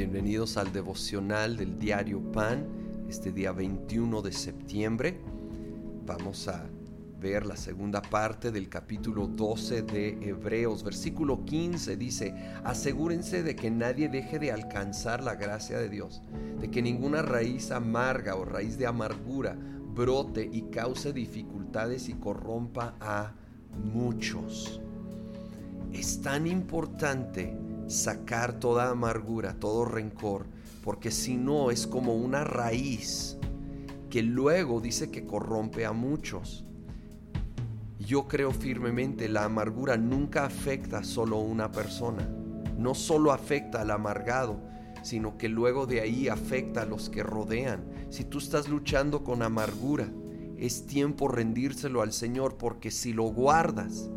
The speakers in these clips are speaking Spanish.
bienvenidos al devocional del diario Pan, este día 21 de septiembre. Vamos a ver la segunda parte del capítulo 12 de Hebreos. Versículo 15 dice, asegúrense de que nadie deje de alcanzar la gracia de Dios, de que ninguna raíz amarga o raíz de amargura brote y cause dificultades y corrompa a muchos. Es tan importante sacar toda amargura, todo rencor, porque si no es como una raíz que luego dice que corrompe a muchos. Yo creo firmemente la amargura nunca afecta solo a una persona, no solo afecta al amargado, sino que luego de ahí afecta a los que rodean. Si tú estás luchando con amargura, es tiempo rendírselo al Señor porque si lo guardas,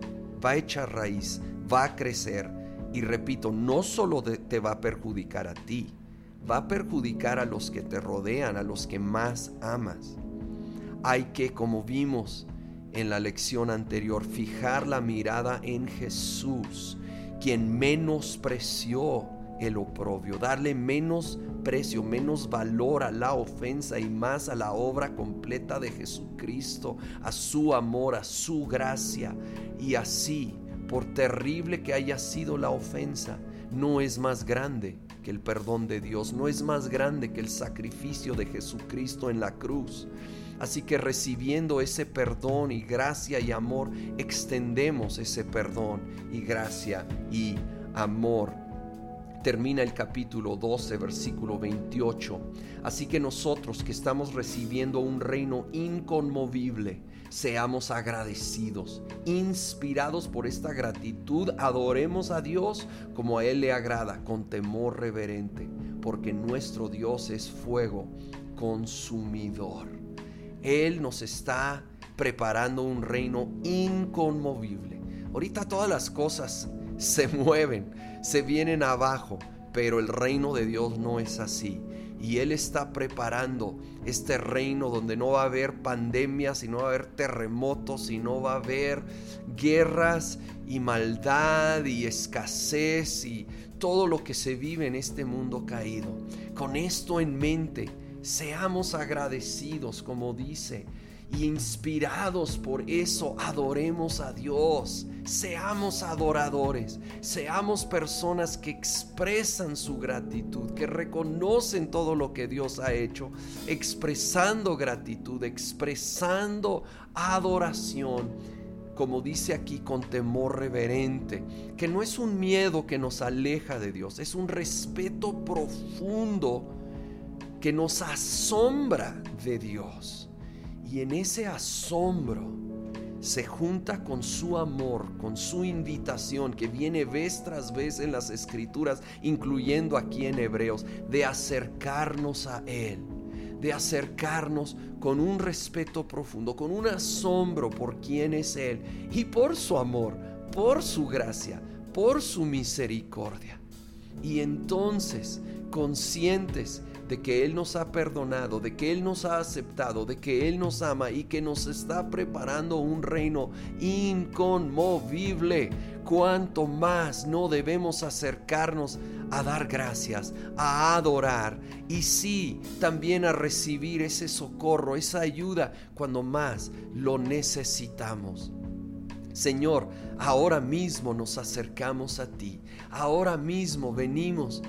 va a echar raíz, va a crecer y repito, no solo te va a perjudicar a ti, va a perjudicar a los que te rodean, a los que más amas. Hay que, como vimos en la lección anterior, fijar la mirada en Jesús, quien menospreció el oprobio, darle menos precio, menos valor a la ofensa y más a la obra completa de Jesucristo, a su amor, a su gracia. Y así por terrible que haya sido la ofensa, no es más grande que el perdón de Dios, no es más grande que el sacrificio de Jesucristo en la cruz. Así que recibiendo ese perdón y gracia y amor, extendemos ese perdón y gracia y amor termina el capítulo 12, versículo 28. Así que nosotros que estamos recibiendo un reino inconmovible, seamos agradecidos, inspirados por esta gratitud, adoremos a Dios como a Él le agrada, con temor reverente, porque nuestro Dios es fuego consumidor. Él nos está preparando un reino inconmovible. Ahorita todas las cosas se mueven, se vienen abajo, pero el reino de Dios no es así. Y Él está preparando este reino donde no va a haber pandemias, y no va a haber terremotos, y no va a haber guerras y maldad y escasez y todo lo que se vive en este mundo caído. Con esto en mente, seamos agradecidos, como dice y inspirados por eso adoremos a Dios. Seamos adoradores, seamos personas que expresan su gratitud, que reconocen todo lo que Dios ha hecho, expresando gratitud, expresando adoración como dice aquí, con temor reverente, que no es un miedo que nos aleja de Dios, es un respeto profundo que nos asombra de Dios. Y en ese asombro se junta con su amor, con su invitación que viene vez tras vez en las escrituras, incluyendo aquí en Hebreos, de acercarnos a Él, de acercarnos con un respeto profundo, con un asombro por quién es Él y por su amor, por su gracia, por su misericordia. Y entonces, conscientes de que Él nos ha perdonado, de que Él nos ha aceptado, de que Él nos ama y que nos está preparando un reino inconmovible. Cuanto más no debemos acercarnos a dar gracias, a adorar y sí, también a recibir ese socorro, esa ayuda cuando más lo necesitamos. Señor, ahora mismo nos acercamos a ti, ahora mismo venimos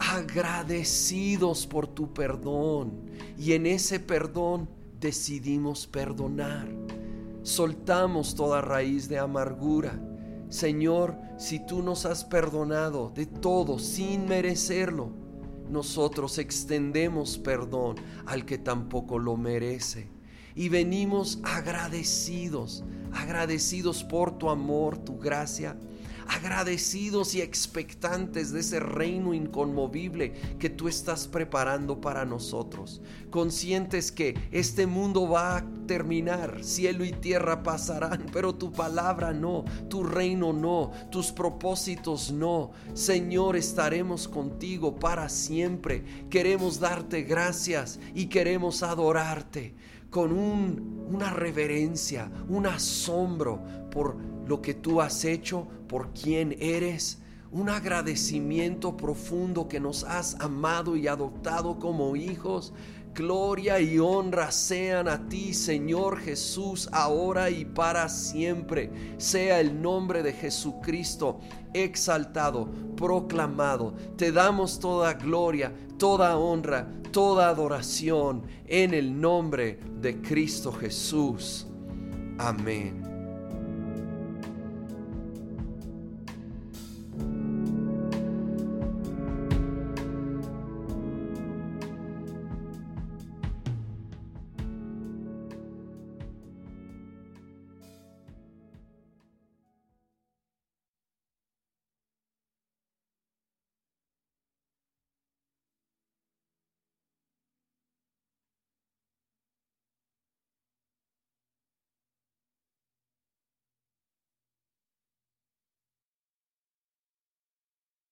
agradecidos por tu perdón y en ese perdón decidimos perdonar. Soltamos toda raíz de amargura. Señor, si tú nos has perdonado de todo sin merecerlo, nosotros extendemos perdón al que tampoco lo merece. Y venimos agradecidos, agradecidos por tu amor, tu gracia agradecidos y expectantes de ese reino inconmovible que tú estás preparando para nosotros, conscientes que este mundo va a terminar, cielo y tierra pasarán, pero tu palabra no, tu reino no, tus propósitos no. Señor, estaremos contigo para siempre. Queremos darte gracias y queremos adorarte con una reverencia, un asombro por lo que tú has hecho, por quién eres, un agradecimiento profundo que nos has amado y adoptado como hijos. Gloria y honra sean a ti, Señor Jesús, ahora y para siempre. Sea el nombre de Jesucristo exaltado, proclamado. Te damos toda gloria, toda honra, toda adoración en el nombre de Cristo Jesús. Amén.